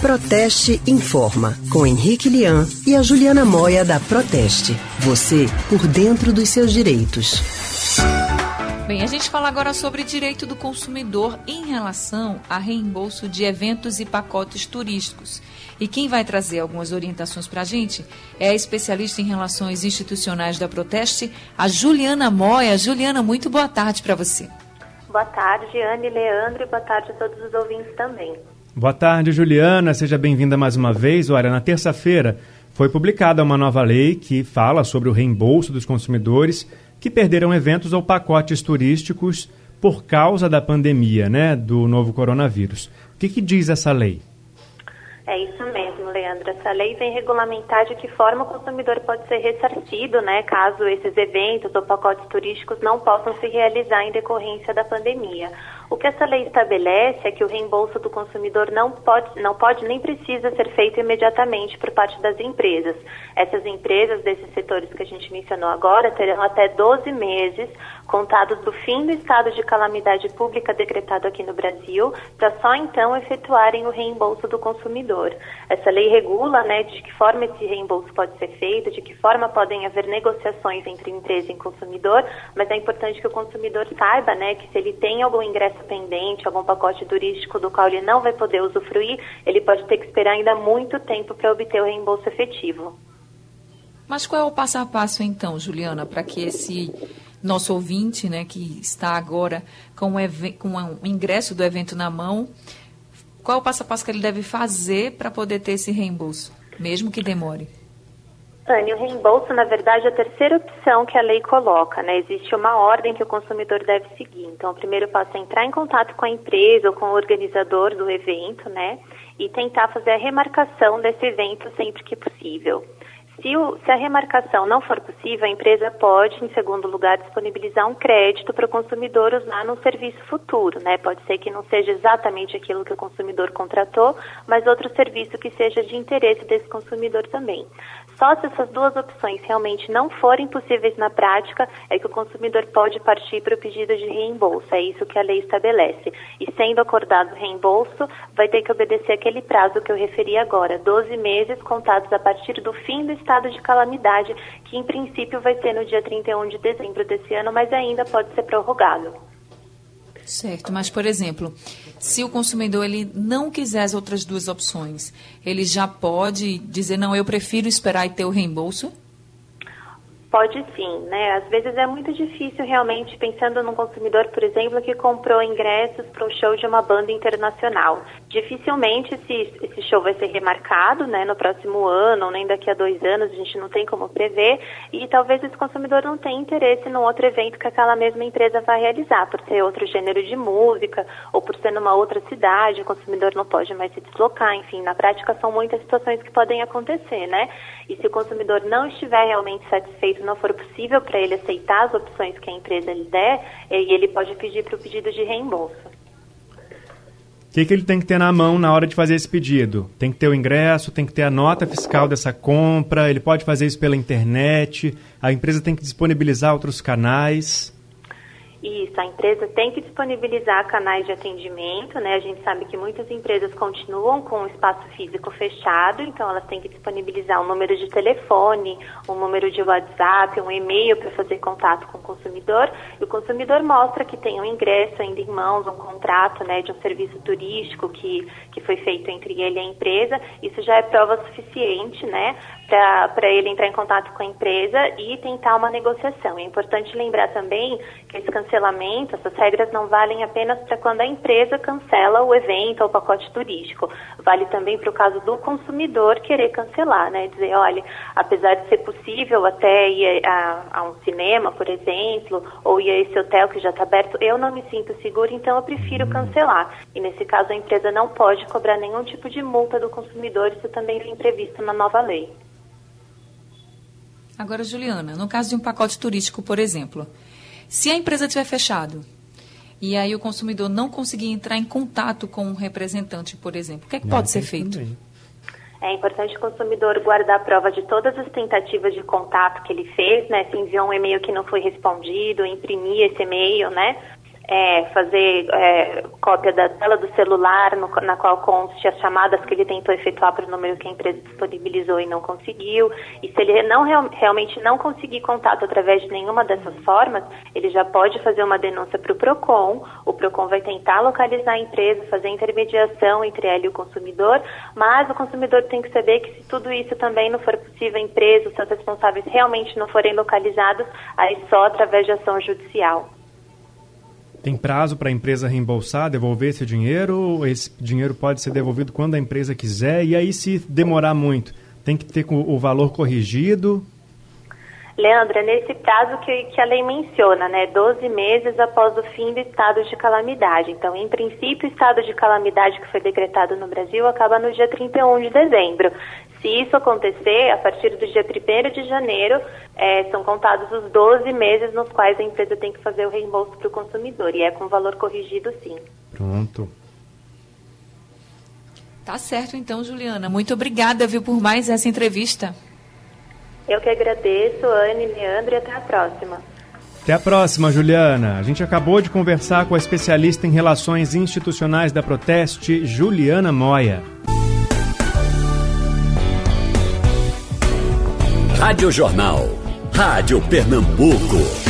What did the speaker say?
Proteste Informa, com Henrique Lian e a Juliana Moia da Proteste. Você por dentro dos seus direitos. Bem, a gente fala agora sobre direito do consumidor em relação a reembolso de eventos e pacotes turísticos. E quem vai trazer algumas orientações para a gente é a especialista em relações institucionais da Proteste, a Juliana Moia. Juliana, muito boa tarde para você. Boa tarde, Anne, Leandro, e boa tarde a todos os ouvintes também. Boa tarde, Juliana. Seja bem-vinda mais uma vez. Olha, na terça-feira foi publicada uma nova lei que fala sobre o reembolso dos consumidores que perderam eventos ou pacotes turísticos por causa da pandemia, né, do novo coronavírus. O que, que diz essa lei? É isso mesmo, Leandro. Essa lei vem regulamentar de que forma o consumidor pode ser ressarcido, né, caso esses eventos ou pacotes turísticos não possam se realizar em decorrência da pandemia. O que essa lei estabelece é que o reembolso do consumidor não pode, não pode nem precisa ser feito imediatamente por parte das empresas. Essas empresas desses setores que a gente mencionou agora terão até 12 meses contados do fim do estado de calamidade pública decretado aqui no Brasil, para só então efetuarem o reembolso do consumidor. Essa lei regula né, de que forma esse reembolso pode ser feito, de que forma podem haver negociações entre empresa e consumidor, mas é importante que o consumidor saiba né, que se ele tem algum ingresso pendente, algum pacote turístico do qual ele não vai poder usufruir, ele pode ter que esperar ainda muito tempo para obter o reembolso efetivo. Mas qual é o passo a passo então, Juliana, para que esse nosso ouvinte, né, que está agora com o, com o ingresso do evento na mão, qual é o passo a passo que ele deve fazer para poder ter esse reembolso, mesmo que demore? Anne, o reembolso, na verdade, é a terceira opção que a lei coloca, né? Existe uma ordem que o consumidor deve seguir. Então, o primeiro passo é entrar em contato com a empresa ou com o organizador do evento, né? E tentar fazer a remarcação desse evento sempre que possível. Se, o, se, a remarcação não for possível, a empresa pode, em segundo lugar, disponibilizar um crédito para o consumidor usar no serviço futuro. Né? Pode ser que não seja exatamente aquilo que o consumidor contratou, mas outro serviço que seja de interesse desse consumidor também. Só se essas duas opções realmente não forem possíveis na prática, é que o consumidor pode partir para o pedido de reembolso. É isso que a lei estabelece. E sendo acordado o reembolso, vai ter que obedecer aquele prazo que eu referi agora, 12 meses contados a partir do fim do estado de calamidade, que em princípio vai ser no dia 31 de dezembro desse ano, mas ainda pode ser prorrogado. Certo, mas por exemplo, se o consumidor ele não quiser as outras duas opções, ele já pode dizer não, eu prefiro esperar e ter o reembolso? Pode sim, né? Às vezes é muito difícil realmente, pensando num consumidor, por exemplo, que comprou ingressos para um show de uma banda internacional. Dificilmente esse, esse show vai ser remarcado, né, no próximo ano, ou nem daqui a dois anos, a gente não tem como prever, e talvez esse consumidor não tenha interesse num outro evento que aquela mesma empresa vai realizar, por ser outro gênero de música, ou por ser numa outra cidade, o consumidor não pode mais se deslocar, enfim, na prática são muitas situações que podem acontecer, né? E se o consumidor não estiver realmente satisfeito não for possível para ele aceitar as opções que a empresa lhe der, e ele pode pedir para o pedido de reembolso. O que, que ele tem que ter na mão na hora de fazer esse pedido? Tem que ter o ingresso, tem que ter a nota fiscal dessa compra, ele pode fazer isso pela internet, a empresa tem que disponibilizar outros canais. Isso, a empresa tem que disponibilizar canais de atendimento, né? A gente sabe que muitas empresas continuam com o espaço físico fechado, então elas têm que disponibilizar um número de telefone, um número de WhatsApp, um e-mail para fazer contato com o consumidor. E o consumidor mostra que tem um ingresso ainda em mãos, um contrato, né, de um serviço turístico que, que foi feito entre ele e a empresa. Isso já é prova suficiente, né, para ele entrar em contato com a empresa e tentar uma negociação. É importante lembrar também que esse cancelamento, essas regras não valem apenas para quando a empresa cancela o evento ou o pacote turístico. Vale também para o caso do consumidor querer cancelar, né? Dizer, olha, apesar de ser possível até ir a, a um cinema, por exemplo, ou ir a esse hotel que já está aberto, eu não me sinto seguro, então eu prefiro cancelar. E nesse caso a empresa não pode cobrar nenhum tipo de multa do consumidor, isso também vem previsto na nova lei. Agora, Juliana, no caso de um pacote turístico, por exemplo, se a empresa tiver fechado e aí o consumidor não conseguir entrar em contato com um representante, por exemplo, o que, é que pode ser feito? Também. É importante o consumidor guardar a prova de todas as tentativas de contato que ele fez, né? Se enviou um e-mail que não foi respondido, imprimir esse e-mail, né? É, fazer é, cópia da tela do celular, no, na qual conste as chamadas que ele tentou efetuar para o número que a empresa disponibilizou e não conseguiu. E se ele não realmente não conseguir contato através de nenhuma dessas formas, ele já pode fazer uma denúncia para o PROCON. O PROCON vai tentar localizar a empresa, fazer intermediação entre ela e o consumidor, mas o consumidor tem que saber que se tudo isso também não for possível, a empresa, os seus responsáveis realmente não forem localizados, aí só através de ação judicial. Tem prazo para a empresa reembolsar, devolver esse dinheiro? Esse dinheiro pode ser devolvido quando a empresa quiser? E aí, se demorar muito, tem que ter o valor corrigido? Leandra, nesse prazo que, que a lei menciona, né, 12 meses após o fim do estado de calamidade. Então, em princípio, o estado de calamidade que foi decretado no Brasil acaba no dia 31 de dezembro. Se isso acontecer, a partir do dia 1 de janeiro, é, são contados os 12 meses nos quais a empresa tem que fazer o reembolso para o consumidor. E é com valor corrigido, sim. Pronto. Tá certo, então, Juliana. Muito obrigada, viu, por mais essa entrevista. Eu que agradeço, Anne, Leandro, e até a próxima. Até a próxima, Juliana. A gente acabou de conversar com a especialista em relações institucionais da Proteste, Juliana Moya. Rádio Jornal. Rádio Pernambuco.